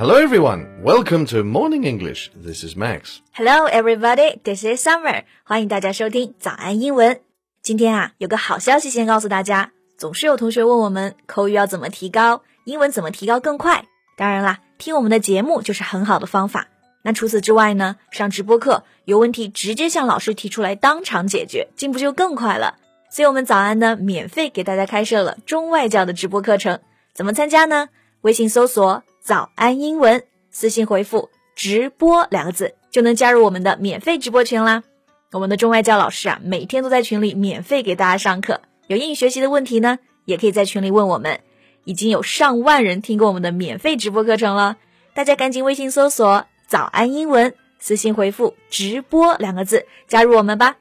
Hello everyone, welcome to Morning English. This is Max. Hello, everybody. This is Summer. 欢迎大家收听早安英文。今天啊，有个好消息先告诉大家。总是有同学问我们口语要怎么提高，英文怎么提高更快。当然啦，听我们的节目就是很好的方法。那除此之外呢，上直播课有问题直接向老师提出来，当场解决，进步就更快了。所以，我们早安呢，免费给大家开设了中外教的直播课程。怎么参加呢？微信搜索。早安英文，私信回复“直播”两个字，就能加入我们的免费直播群啦。我们的中外教老师啊，每天都在群里免费给大家上课。有英语学习的问题呢，也可以在群里问我们。已经有上万人听过我们的免费直播课程了，大家赶紧微信搜索“早安英文”，私信回复“直播”两个字，加入我们吧。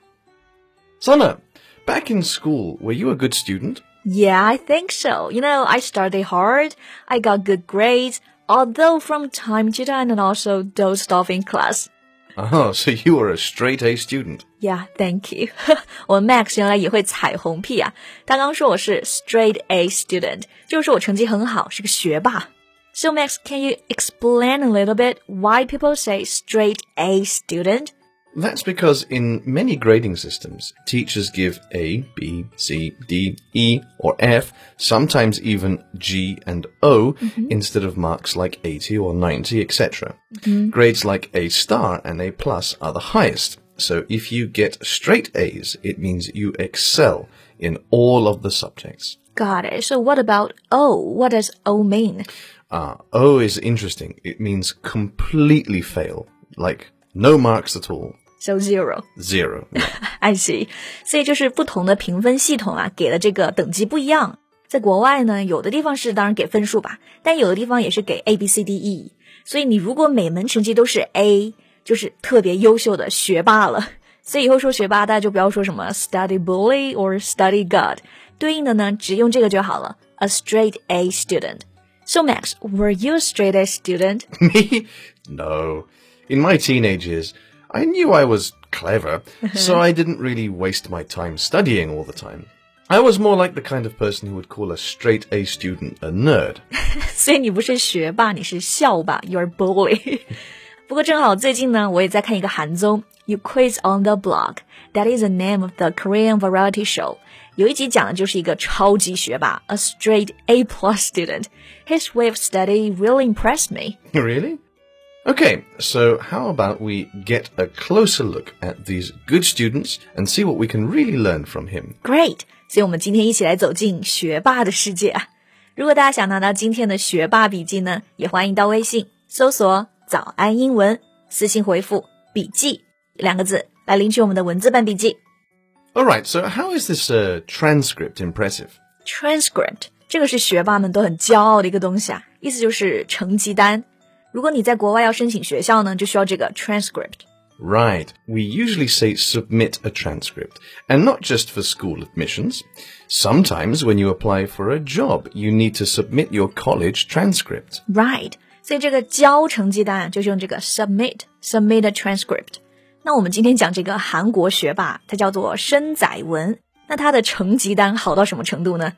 Summer, back in school, were you a good student? Yeah, I think so. You know, I studied hard, I got good grades, although from time to time and also dozed off in class. Oh, so you were a straight A student. Yeah, thank you. 我 Max 原来也会彩虹屁啊！他刚说我是 straight A student，就是说我成绩很好，是个学霸。So Max, can you explain a little bit why people say straight A student? That's because in many grading systems, teachers give A, B, C, D, E, or F, sometimes even G and O, mm -hmm. instead of marks like 80 or 90, etc. Mm -hmm. Grades like A star and A plus are the highest. So if you get straight A's, it means you excel in all of the subjects. Got it. So what about O? What does O mean? Ah, O is interesting. It means completely fail, like no marks at all. So zero. Zero. I see. 所以就是不同的评分系统啊，给的这个等级不一样。在国外呢，有的地方是当然给分数吧，但有的地方也是给 A B C D E。所以你如果每门成绩都是 A，就是特别优秀的学霸了。所以以后说学霸，大家就不要说什么 study bully or study god，对应的呢，只用这个就好了，a straight A student。So Max, were you a straight A student? Me? No. In my teenage years. I knew I was clever, so I didn't really waste my time studying all the time. I was more like the kind of person who would call a straight A student a nerd. 所以你不是学霸，你是校霸，You're a bully. 不过正好最近呢，我也在看一个韩综《You Quiz on the Block》，That is the name of the Korean variety show。有一集讲的就是一个超级学霸，a straight A plus student. His way of study really impressed me. Really? Okay, so how about we get a closer look at these good students and see what we can really learn from him? Great! 所以我们今天一起来走进学霸的世界啊！如果大家想拿到今天的学霸笔记呢，也欢迎到微信搜索“早安英文”，私信回复“笔记”两个字来领取我们的文字版笔记。Alright, so how is this uh, transcript impressive? Transcript 这个是学霸们都很骄傲的一个东西啊，意思就是成绩单。 如果你在国外要申请学校呢，就需要这个 transcript。Right. We usually say submit a transcript, and not just for school admissions. Sometimes when you apply for a job, you need to submit your college transcript. Right. 所以这个交成绩单就是用这个 submit submit a transcript。那我们今天讲这个韩国学霸，他叫做申载文。那他的成绩单好到什么程度呢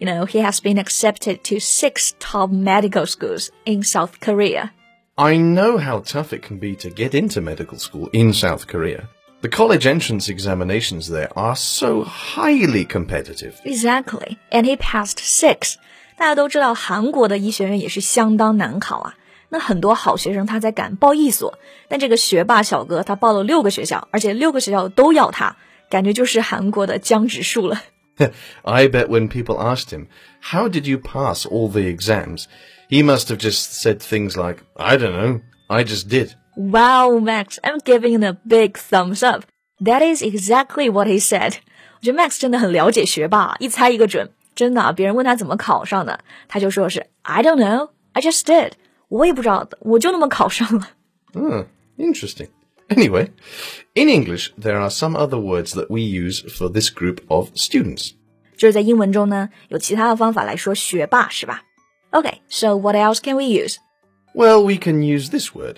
？you know, he has been accepted to six top medical schools in South Korea. I know how tough it can be to get into medical school in South Korea. The college entrance examinations there are so highly competitive. Exactly. And he passed six. 大家都知道，韩国的医学院也是相当难考啊。那很多好学生他在赶报一所，但这个学霸小哥他报了六个学校，而且六个学校都要他，感觉就是韩国的江直树了。 I bet when people asked him, How did you pass all the exams? He must have just said things like, I don't know, I just did. Wow, Max, I'm giving him a big thumbs up. That is exactly what he said. 我觉得 Max 真的很了解学霸，一猜一个准。真的，别人问他怎么考上的，他就说是 I don't know, I just did。我也不知道，我就那么考上了。嗯，interesting. Anyway, in English, there are some other words that we use for this group of students. 就是在英文中呢，有其他的方法来说学霸，是吧？Okay, so what else can we use? Well, we can use this word,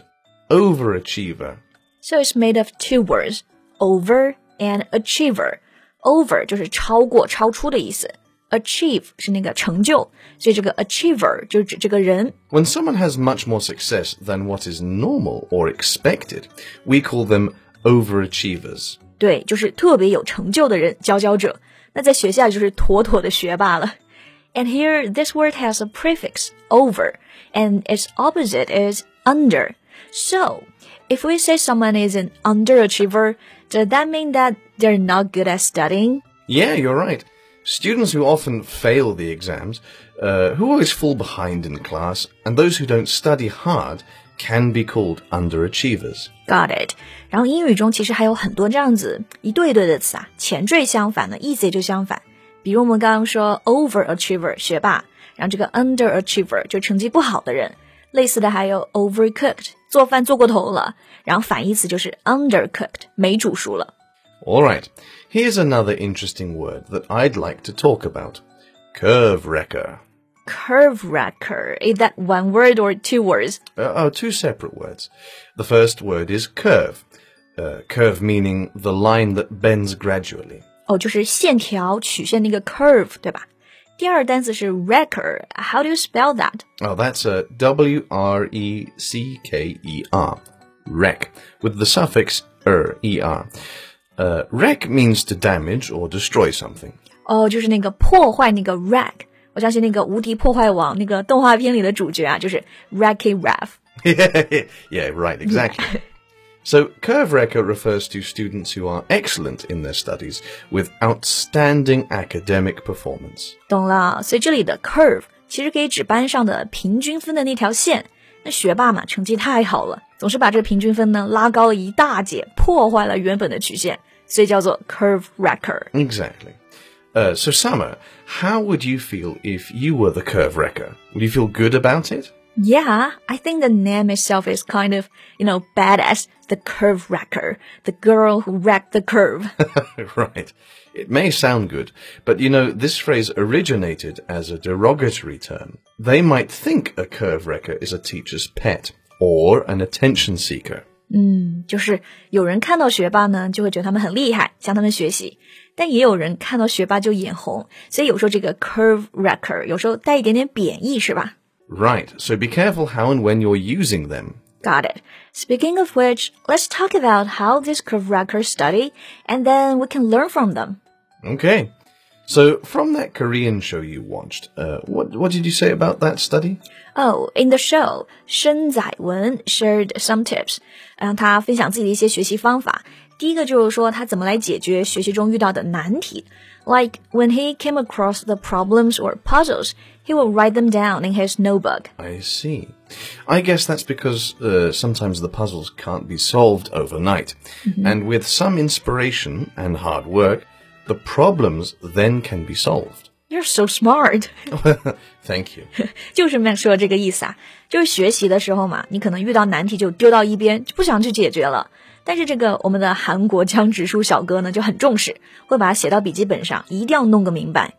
overachiever. So it's made of two words, over and achiever. Over 就是超过、超出的意思 achieve 是那个成就，所以这个 achiever 就指这个人。When someone has much more success than what is normal or expected, we call them overachievers. 对，就是特别有成就的人，佼佼者。 那在学校就是妥妥的学霸了。And here, this word has a prefix over, and its opposite is under. So, if we say someone is an underachiever, does that mean that they're not good at studying? Yeah, you're right. Students who often fail the exams, uh, who always fall behind in class, and those who don't study hard can be called underachievers. Got it. 然后英语中其实还有很多这样子一对一对的词啊，前缀相反的意思也就相反。比如我们刚刚说 overachiever 学霸，然后这个 underachiever 就成绩不好的人。类似的还有 overcooked 做饭做过头了，然后反义词就是 undercooked 没煮熟了。All right, here's another interesting word that I'd like to talk about. Curve wrecker. Curve wrecker. Is that one word or two words? Uh, oh, two separate words. The first word is curve. Uh, curve meaning the line that bends gradually. 哦，就是线条曲线那个 curve，对吧？第二单词是 wrecker. How do you spell that? Oh, that's a W R E C K E R. Wreck with the suffix er, er. Uh, wreck means to damage or destroy something. 哦，就是那个破坏那个 wreck。 我相信那个《无敌破坏王》那个动画片里的主角啊，就是 Wrecky Ralph。yeah, right, exactly. So, curve wrecker refers to students who are excellent in their studies with outstanding academic performance. 懂了，所以这里的 curve 其实可以指班上的平均分的那条线。那学霸嘛，成绩太好了，总是把这个平均分呢拉高了一大截，破坏了原本的曲线，所以叫做 curve wrecker。Exactly. Uh, so, Summer, how would you feel if you were the curve wrecker? Would you feel good about it? Yeah, I think the name itself is kind of, you know, badass. The curve wrecker, the girl who wrecked the curve. right. It may sound good, but you know, this phrase originated as a derogatory term. They might think a curve wrecker is a teacher's pet or an attention seeker. 就是有人看到学霸呢，就会觉得他们很厉害，向他们学习；但也有人看到学霸就眼红，所以有时候这个 curve wrecker 有时候带一点点贬义，是吧 Right. So be careful how and when you're using them. ？Got it. Speaking of which, let's talk about how these curve wreckers study, and then we can learn from them. Okay. So from that Korean show you watched, uh, what what did you say about that study? Oh, in the show, 申载文 shared some tips，让他分享自己的一些学习方法。第一个就是说他怎么来解决学习中遇到的难题。Like when he came across the problems or puzzles, he would write them down in his notebook. I see. I guess that's because uh, sometimes the puzzles can't be solved overnight. And with some inspiration and hard work, the problems then can be solved. You're so smart. Thank you. 就是 Max 说的这个意思啊，就是学习的时候嘛，你可能遇到难题就丢到一边，就不想去解决了。但是这个我们的韩国江直树小哥呢就很重视，会把它写到笔记本上，一定要弄个明白。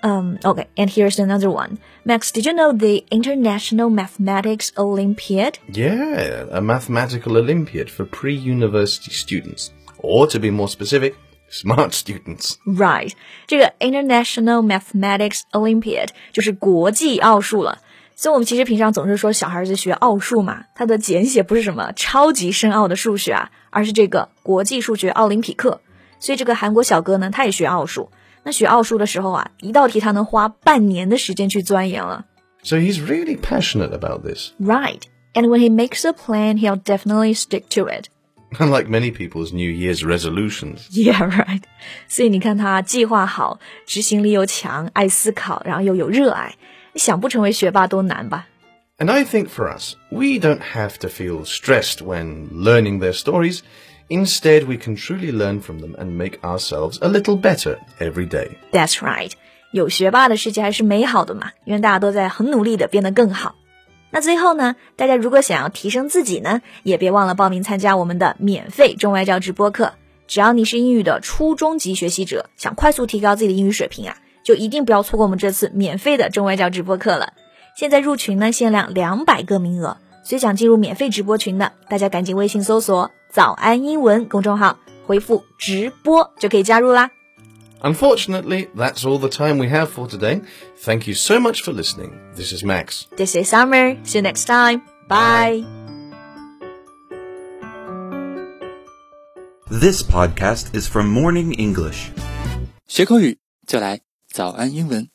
Um, okay, and here's another one. Max, did you know the International Mathematics Olympiad? Yeah, a mathematical Olympiad for pre-university students. Or to be more specific, smart students. Right，这个 International Mathematics Olympiad 就是国际奥数了。所以我们其实平常总是说小孩子学奥数嘛，它的简写不是什么超级深奥的数学啊，而是这个国际数学奥林匹克。所以这个韩国小哥呢，他也学奥数。那学奥数的时候啊，一道题他能花半年的时间去钻研了。 So he's really passionate about this. Right. And when he makes a plan, he'll definitely stick to it. Unlike many people's New Year's resolutions. Yeah, right. 所以你看他计划好，执行力又强，爱思考，然后又有热爱，你想不成为学霸都难吧？ And I think for us, we don't have to feel stressed when learning their stories. Instead, we can truly learn from them and make ourselves a little better every day. That's right. 有学霸的世界还是美好的嘛，因为大家都在很努力的变得更好。 那最后呢，大家如果想要提升自己呢，也别忘了报名参加我们的免费中外教直播课。只要你是英语的初中级学习者，想快速提高自己的英语水平啊，就一定不要错过我们这次免费的中外教直播课了。现在入群呢，限量两百个名额，所以想进入免费直播群的，大家赶紧微信搜索“早安英文”公众号，回复“直播”就可以加入啦。Unfortunately, that's all the time we have for today. Thank you so much for listening. This is Max. This is Summer. See you next time. Bye. This podcast is from Morning English. 学口语就来早安英文。